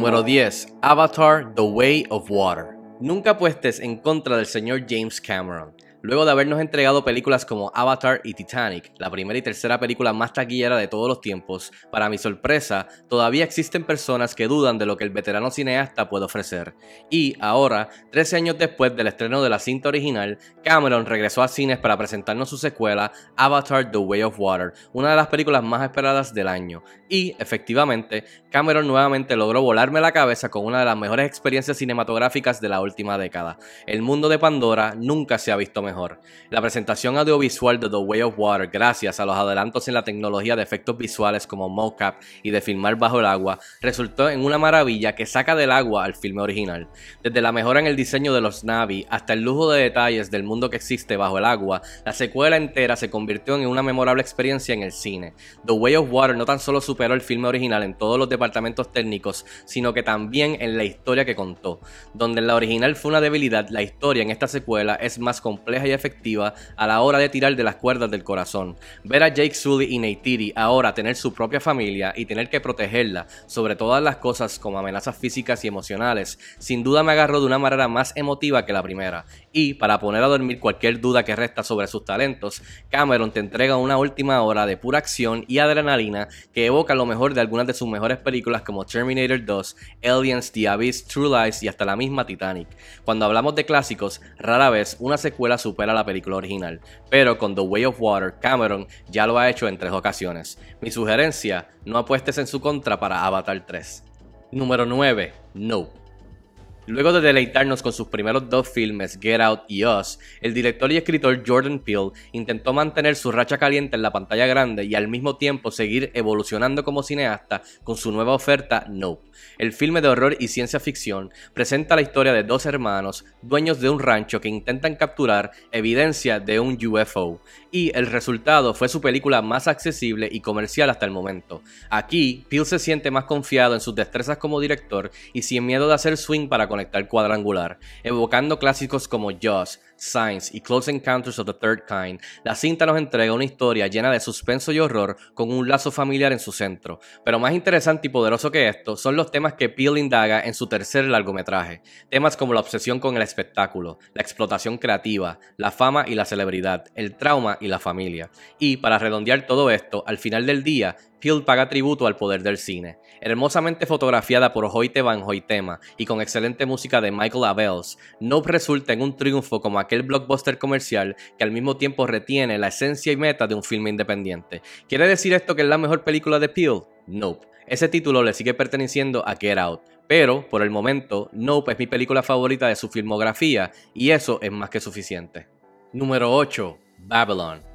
Número 10. Avatar The Way of Water. Nunca puestes en contra del señor James Cameron. Luego de habernos entregado películas como Avatar y Titanic, la primera y tercera película más taquillera de todos los tiempos, para mi sorpresa, todavía existen personas que dudan de lo que el veterano cineasta puede ofrecer. Y ahora, 13 años después del estreno de la cinta original, Cameron regresó a cines para presentarnos su secuela, Avatar The Way of Water, una de las películas más esperadas del año. Y, efectivamente, Cameron nuevamente logró volarme la cabeza con una de las mejores experiencias cinematográficas de la última década. El mundo de Pandora nunca se ha visto mejor La presentación audiovisual de The Way of Water, gracias a los adelantos en la tecnología de efectos visuales como mocap y de filmar bajo el agua, resultó en una maravilla que saca del agua al filme original. Desde la mejora en el diseño de los Navi hasta el lujo de detalles del mundo que existe bajo el agua, la secuela entera se convirtió en una memorable experiencia en el cine. The Way of Water no tan solo superó el filme original en todos los departamentos técnicos, sino que también en la historia que contó. Donde en la original fue una debilidad, la historia en esta secuela es más compleja y efectiva a la hora de tirar de las cuerdas del corazón. Ver a Jake Sully y Neytiri ahora tener su propia familia y tener que protegerla sobre todas las cosas como amenazas físicas y emocionales, sin duda me agarró de una manera más emotiva que la primera. Y para poner a dormir cualquier duda que resta sobre sus talentos, Cameron te entrega una última hora de pura acción y adrenalina que evoca lo mejor de algunas de sus mejores películas como Terminator 2, Aliens, The Abyss, True Lies y hasta la misma Titanic. Cuando hablamos de clásicos, rara vez una secuela supera la película original, pero con The Way of Water, Cameron ya lo ha hecho en tres ocasiones. Mi sugerencia, no apuestes en su contra para Avatar 3. Número 9. Nope. Luego de deleitarnos con sus primeros dos filmes, Get Out y Us, el director y escritor Jordan Peele intentó mantener su racha caliente en la pantalla grande y al mismo tiempo seguir evolucionando como cineasta con su nueva oferta Nope. El filme de horror y ciencia ficción presenta la historia de dos hermanos, dueños de un rancho que intentan capturar evidencia de un UFO, y el resultado fue su película más accesible y comercial hasta el momento. Aquí, Peele se siente más confiado en sus destrezas como director y sin miedo de hacer swing para conectar cuadrangular, evocando clásicos como Jaws, Science y Close Encounters of the Third Kind, la cinta nos entrega una historia llena de suspenso y horror con un lazo familiar en su centro. Pero más interesante y poderoso que esto son los temas que Peele indaga en su tercer largometraje. Temas como la obsesión con el espectáculo, la explotación creativa, la fama y la celebridad, el trauma y la familia. Y para redondear todo esto, al final del día, Peele paga tributo al poder del cine. Hermosamente fotografiada por Hoyte Van Hoytema y con excelente música de Michael Abels, Nope resulta en un triunfo como aquel blockbuster comercial que al mismo tiempo retiene la esencia y meta de un filme independiente. ¿Quiere decir esto que es la mejor película de Peele? Nope. Ese título le sigue perteneciendo a Get Out, pero por el momento Nope es mi película favorita de su filmografía y eso es más que suficiente. Número 8. Babylon.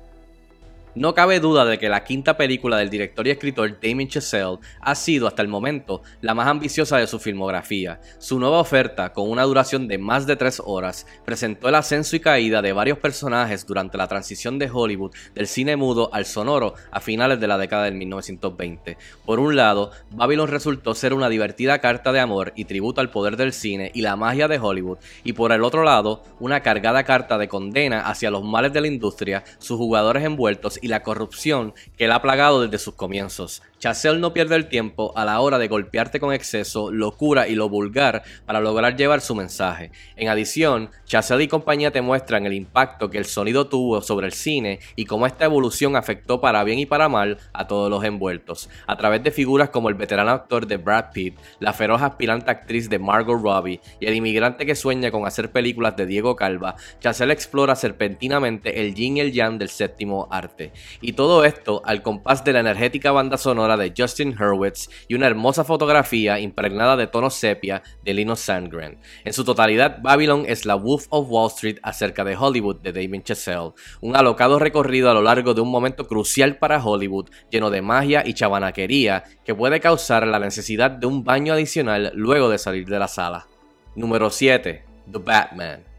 No cabe duda de que la quinta película del director y escritor Damien Chazelle ha sido hasta el momento la más ambiciosa de su filmografía. Su nueva oferta, con una duración de más de tres horas, presentó el ascenso y caída de varios personajes durante la transición de Hollywood del cine mudo al sonoro a finales de la década del 1920. Por un lado, Babylon resultó ser una divertida carta de amor y tributo al poder del cine y la magia de Hollywood, y por el otro lado, una cargada carta de condena hacia los males de la industria, sus jugadores envueltos y la corrupción que él ha plagado desde sus comienzos. Chazelle no pierde el tiempo a la hora de golpearte con exceso, locura y lo vulgar para lograr llevar su mensaje. En adición, Chazelle y compañía te muestran el impacto que el sonido tuvo sobre el cine y cómo esta evolución afectó para bien y para mal a todos los envueltos, a través de figuras como el veterano actor de Brad Pitt, la feroz aspirante actriz de Margot Robbie y el inmigrante que sueña con hacer películas de Diego Calva, Chazelle explora serpentinamente el yin y el yang del séptimo arte. Y todo esto al compás de la energética banda sonora de Justin Hurwitz y una hermosa fotografía impregnada de tonos sepia de Lino Sandgren. En su totalidad, Babylon es la Wolf of Wall Street acerca de Hollywood de David Chazelle, un alocado recorrido a lo largo de un momento crucial para Hollywood, lleno de magia y chabanaquería que puede causar la necesidad de un baño adicional luego de salir de la sala. Número 7. The Batman.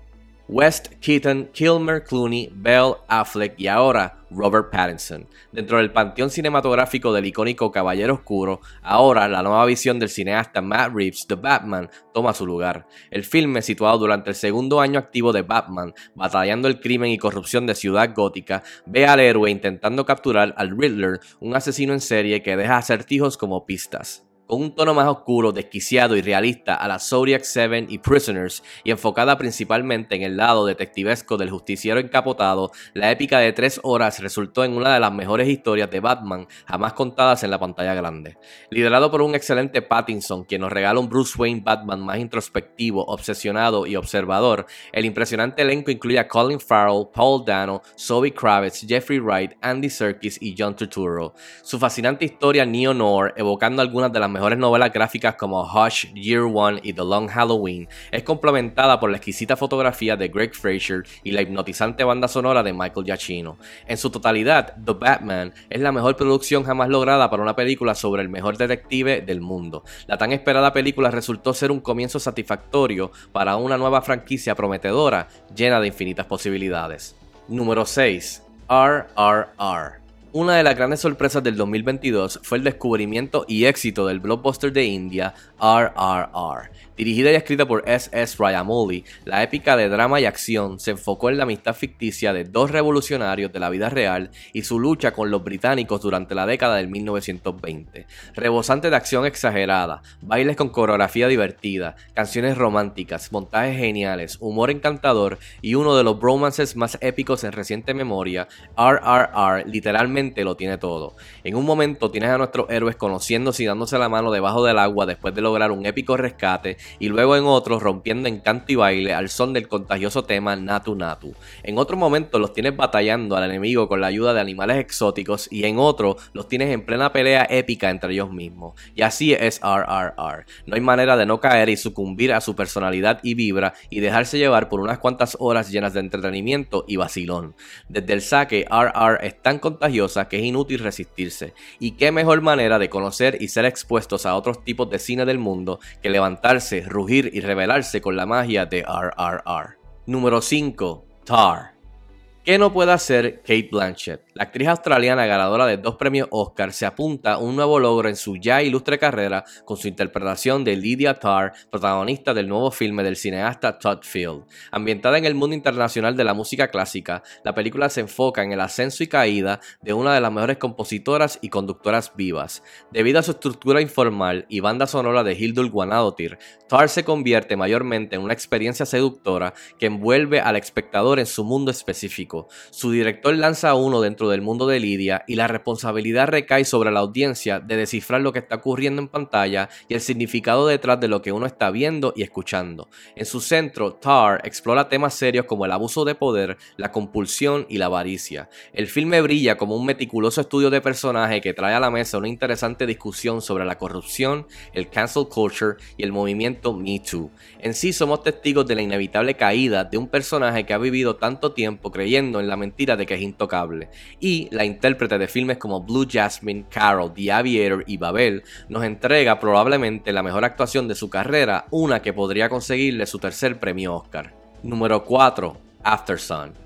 West, Keaton, Kilmer, Clooney, Bell, Affleck y ahora Robert Pattinson. Dentro del panteón cinematográfico del icónico Caballero Oscuro, ahora la nueva visión del cineasta Matt Reeves, The Batman, toma su lugar. El filme, situado durante el segundo año activo de Batman, batallando el crimen y corrupción de Ciudad Gótica, ve al héroe intentando capturar al Riddler, un asesino en serie que deja acertijos como pistas. Con un tono más oscuro, desquiciado y realista a la Zodiac 7 y Prisoners, y enfocada principalmente en el lado detectivesco del justiciero encapotado, la épica de tres horas resultó en una de las mejores historias de Batman jamás contadas en la pantalla grande. Liderado por un excelente Pattinson, quien nos regala un Bruce Wayne Batman más introspectivo, obsesionado y observador, el impresionante elenco incluye a Colin Farrell, Paul Dano, Zoe Kravitz, Jeffrey Wright, Andy Serkis y John Turturro. Su fascinante historia neo-noir, evocando algunas de las mejores novelas gráficas como Hush, Year One y The Long Halloween, es complementada por la exquisita fotografía de Greg Fraser y la hipnotizante banda sonora de Michael Giacchino. En su totalidad, The Batman es la mejor producción jamás lograda para una película sobre el mejor detective del mundo. La tan esperada película resultó ser un comienzo satisfactorio para una nueva franquicia prometedora llena de infinitas posibilidades. Número 6. RRR. Una de las grandes sorpresas del 2022 fue el descubrimiento y éxito del blockbuster de India RRR. Dirigida y escrita por S.S. Rajamouli, la épica de drama y acción se enfocó en la amistad ficticia de dos revolucionarios de la vida real y su lucha con los británicos durante la década del 1920. Rebosante de acción exagerada, bailes con coreografía divertida, canciones románticas, montajes geniales, humor encantador y uno de los bromances más épicos en reciente memoria, RRR literalmente lo tiene todo. En un momento tienes a nuestros héroes conociéndose y dándose la mano debajo del agua después de lograr un épico rescate y luego en otros rompiendo en canto y baile al son del contagioso tema Natu Natu. En otro momento los tienes batallando al enemigo con la ayuda de animales exóticos y en otro los tienes en plena pelea épica entre ellos mismos. Y así es RRR. No hay manera de no caer y sucumbir a su personalidad y vibra y dejarse llevar por unas cuantas horas llenas de entretenimiento y vacilón. Desde el saque, RR es tan que es inútil resistirse. Y qué mejor manera de conocer y ser expuestos a otros tipos de cine del mundo que levantarse, rugir y rebelarse con la magia de RRR. Número 5. Tar. ¿Qué no puede hacer Kate Blanchett? La actriz australiana ganadora de dos premios Oscar se apunta a un nuevo logro en su ya ilustre carrera con su interpretación de Lydia Tarr, protagonista del nuevo filme del cineasta Todd Field. Ambientada en el mundo internacional de la música clásica, la película se enfoca en el ascenso y caída de una de las mejores compositoras y conductoras vivas. Debido a su estructura informal y banda sonora de Hildur Guanadotir, Tar se convierte mayormente en una experiencia seductora que envuelve al espectador en su mundo específico su director lanza uno del mundo de Lidia y la responsabilidad recae sobre la audiencia de descifrar lo que está ocurriendo en pantalla y el significado detrás de lo que uno está viendo y escuchando. En su centro, Tar explora temas serios como el abuso de poder, la compulsión y la avaricia. El filme brilla como un meticuloso estudio de personaje que trae a la mesa una interesante discusión sobre la corrupción, el cancel culture y el movimiento Me Too. En sí somos testigos de la inevitable caída de un personaje que ha vivido tanto tiempo creyendo en la mentira de que es intocable. Y la intérprete de filmes como Blue Jasmine, Carol, The Aviator y Babel nos entrega probablemente la mejor actuación de su carrera, una que podría conseguirle su tercer premio Oscar. Número 4. After Sun.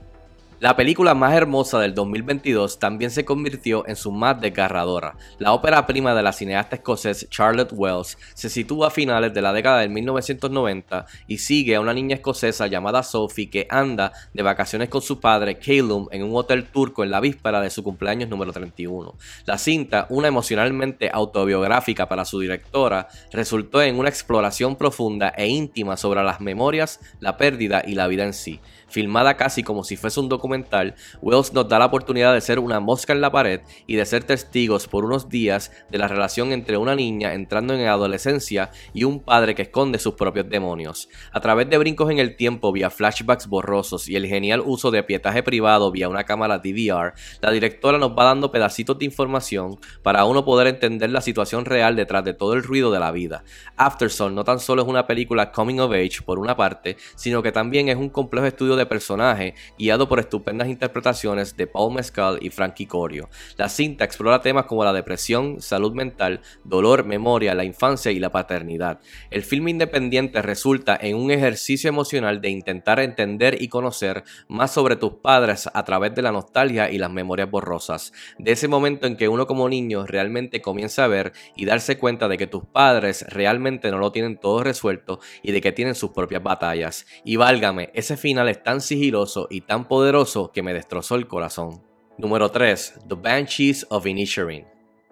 La película más hermosa del 2022 también se convirtió en su más desgarradora. La ópera prima de la cineasta escocesa Charlotte Wells se sitúa a finales de la década de 1990 y sigue a una niña escocesa llamada Sophie que anda de vacaciones con su padre Calum en un hotel turco en la víspera de su cumpleaños número 31. La cinta, una emocionalmente autobiográfica para su directora, resultó en una exploración profunda e íntima sobre las memorias, la pérdida y la vida en sí filmada casi como si fuese un documental, Wells nos da la oportunidad de ser una mosca en la pared y de ser testigos por unos días de la relación entre una niña entrando en adolescencia y un padre que esconde sus propios demonios. A través de brincos en el tiempo vía flashbacks borrosos y el genial uso de pietaje privado vía una cámara DVR, la directora nos va dando pedacitos de información para uno poder entender la situación real detrás de todo el ruido de la vida. Afterson no tan solo es una película coming of age por una parte, sino que también es un complejo estudio de personaje, guiado por estupendas interpretaciones de Paul Mescal y Frankie Corio. La cinta explora temas como la depresión, salud mental, dolor, memoria, la infancia y la paternidad. El filme independiente resulta en un ejercicio emocional de intentar entender y conocer más sobre tus padres a través de la nostalgia y las memorias borrosas. De ese momento en que uno como niño realmente comienza a ver y darse cuenta de que tus padres realmente no lo tienen todo resuelto y de que tienen sus propias batallas. Y válgame, ese final está tan sigiloso y tan poderoso que me destrozó el corazón. Número 3. The Banshees of Inisherin.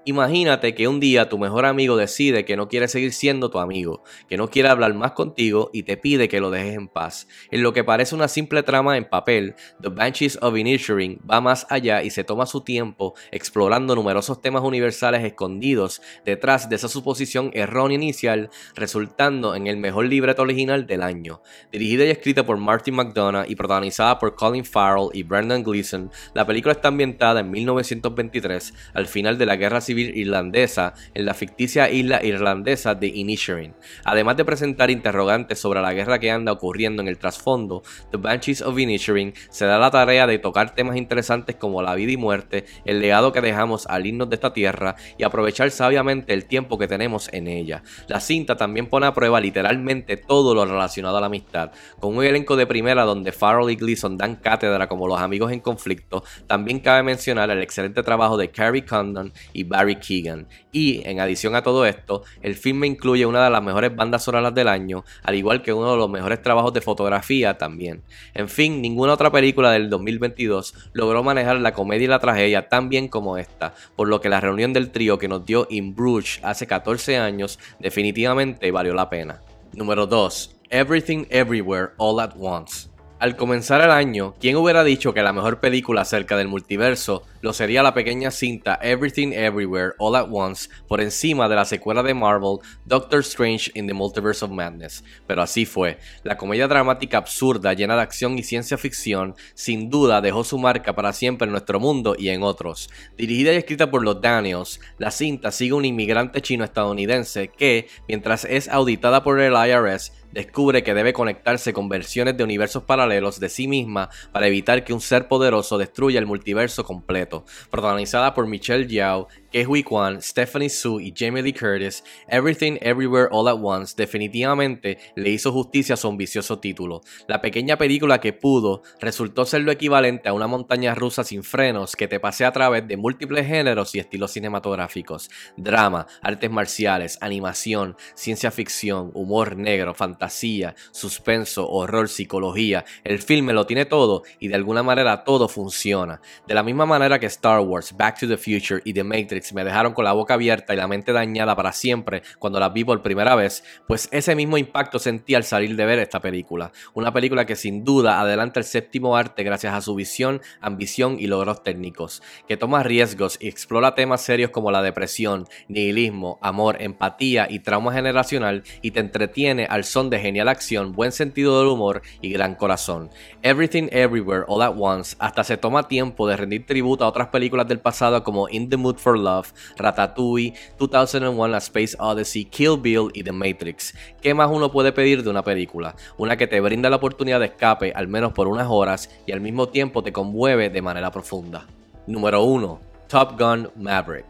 Imagínate que un día tu mejor amigo decide que no quiere seguir siendo tu amigo, que no quiere hablar más contigo y te pide que lo dejes en paz. En lo que parece una simple trama en papel, The Banshees of Inisherin va más allá y se toma su tiempo explorando numerosos temas universales escondidos detrás de esa suposición errónea inicial, resultando en el mejor libreto original del año. Dirigida y escrita por Martin McDonough y protagonizada por Colin Farrell y Brendan Gleeson, la película está ambientada en 1923, al final de la Guerra Civil irlandesa en la ficticia isla irlandesa de Inisherin. Además de presentar interrogantes sobre la guerra que anda ocurriendo en el trasfondo, The Banshees of Inisherin se da la tarea de tocar temas interesantes como la vida y muerte, el legado que dejamos al irnos de esta tierra y aprovechar sabiamente el tiempo que tenemos en ella. La cinta también pone a prueba literalmente todo lo relacionado a la amistad, con un elenco de primera donde Farrell y Gleason dan cátedra como los amigos en conflicto. También cabe mencionar el excelente trabajo de Carrie Condon y Barry Keegan. Y en adición a todo esto, el filme incluye una de las mejores bandas sonoras del año, al igual que uno de los mejores trabajos de fotografía también. En fin, ninguna otra película del 2022 logró manejar la comedia y la tragedia tan bien como esta, por lo que la reunión del trío que nos dio In Bruges hace 14 años definitivamente valió la pena. Número 2. Everything Everywhere All at Once. Al comenzar el año, ¿quién hubiera dicho que la mejor película acerca del multiverso lo sería la pequeña cinta Everything Everywhere All at Once por encima de la secuela de Marvel Doctor Strange in the Multiverse of Madness? Pero así fue. La comedia dramática absurda llena de acción y ciencia ficción sin duda dejó su marca para siempre en nuestro mundo y en otros. Dirigida y escrita por los Daniels, la cinta sigue un inmigrante chino estadounidense que, mientras es auditada por el IRS, descubre que debe conectarse con versiones de universos paralelos de sí misma para evitar que un ser poderoso destruya el multiverso completo. Protagonizada por Michelle Yao Hui Kwan, Stephanie Su y Jamie Lee Curtis, Everything Everywhere All at Once definitivamente le hizo justicia a su ambicioso título. La pequeña película que pudo resultó ser lo equivalente a una montaña rusa sin frenos que te pasea a través de múltiples géneros y estilos cinematográficos. Drama, artes marciales, animación, ciencia ficción, humor negro, fantasía, suspenso, horror, psicología. El filme lo tiene todo y de alguna manera todo funciona. De la misma manera que Star Wars, Back to the Future y The Matrix me dejaron con la boca abierta y la mente dañada para siempre cuando la vi por primera vez, pues ese mismo impacto sentí al salir de ver esta película. Una película que sin duda adelanta el séptimo arte gracias a su visión, ambición y logros técnicos, que toma riesgos y explora temas serios como la depresión, nihilismo, amor, empatía y trauma generacional y te entretiene al son de genial acción, buen sentido del humor y gran corazón. Everything Everywhere All at Once hasta se toma tiempo de rendir tributo a otras películas del pasado como In the Mood for Love, Ratatouille, 2001 A Space Odyssey, Kill Bill y The Matrix. ¿Qué más uno puede pedir de una película? Una que te brinda la oportunidad de escape al menos por unas horas y al mismo tiempo te conmueve de manera profunda. Número 1. Top Gun Maverick.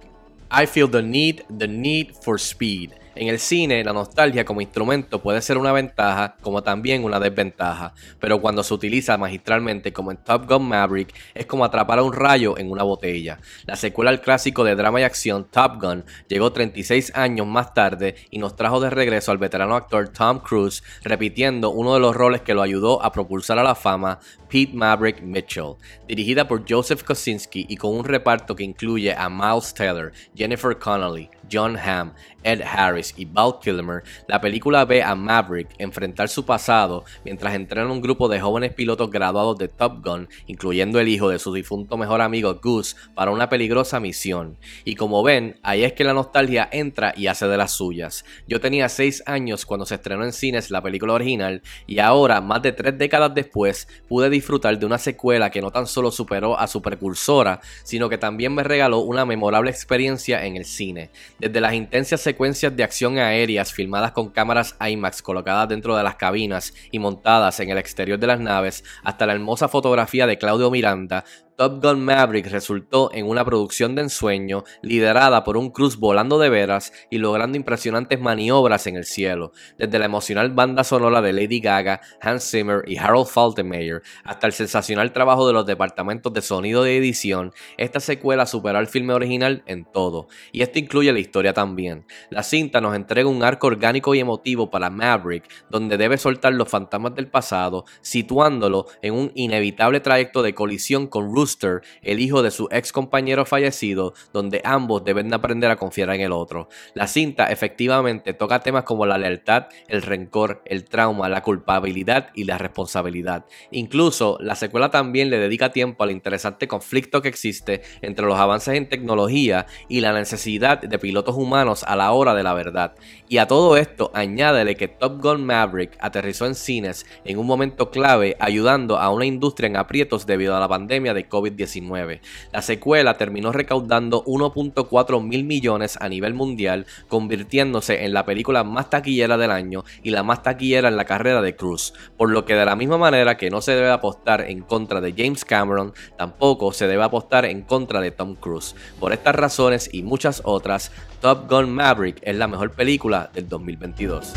I feel the need, the need for speed. En el cine, la nostalgia como instrumento puede ser una ventaja como también una desventaja, pero cuando se utiliza magistralmente como en Top Gun Maverick, es como atrapar a un rayo en una botella. La secuela al clásico de drama y acción Top Gun llegó 36 años más tarde y nos trajo de regreso al veterano actor Tom Cruise, repitiendo uno de los roles que lo ayudó a propulsar a la fama, Pete Maverick Mitchell. Dirigida por Joseph Kosinski y con un reparto que incluye a Miles Taylor, Jennifer Connelly, John Hamm, Ed Harris y Val Kilmer, la película ve a Maverick enfrentar su pasado mientras entrena un grupo de jóvenes pilotos graduados de Top Gun, incluyendo el hijo de su difunto mejor amigo Goose, para una peligrosa misión. Y como ven, ahí es que la nostalgia entra y hace de las suyas. Yo tenía 6 años cuando se estrenó en cines la película original y ahora, más de 3 décadas después, pude disfrutar de una secuela que no tan solo superó a su precursora, sino que también me regaló una memorable experiencia en el cine. Desde las intensas secuencias de aéreas filmadas con cámaras IMAX colocadas dentro de las cabinas y montadas en el exterior de las naves, hasta la hermosa fotografía de Claudio Miranda, Top Gun Maverick resultó en una producción de ensueño liderada por un Cruz volando de veras y logrando impresionantes maniobras en el cielo, desde la emocional banda sonora de Lady Gaga, Hans Zimmer y Harold Faltermeyer hasta el sensacional trabajo de los departamentos de sonido y edición, esta secuela superó al filme original en todo, y esto incluye la historia también. La cinta nos entrega un arco orgánico y emotivo para Maverick, donde debe soltar los fantasmas del pasado, situándolo en un inevitable trayecto de colisión con Russo El hijo de su ex compañero fallecido, donde ambos deben de aprender a confiar en el otro. La cinta efectivamente toca temas como la lealtad, el rencor, el trauma, la culpabilidad y la responsabilidad. Incluso la secuela también le dedica tiempo al interesante conflicto que existe entre los avances en tecnología y la necesidad de pilotos humanos a la hora de la verdad. Y a todo esto añádele que Top Gun Maverick aterrizó en cines en un momento clave ayudando a una industria en aprietos debido a la pandemia de COVID-19. La secuela terminó recaudando 1.4 mil millones a nivel mundial, convirtiéndose en la película más taquillera del año y la más taquillera en la carrera de Cruise, por lo que de la misma manera que no se debe apostar en contra de James Cameron, tampoco se debe apostar en contra de Tom Cruise. Por estas razones y muchas otras, Top Gun Maverick es la mejor película del 2022.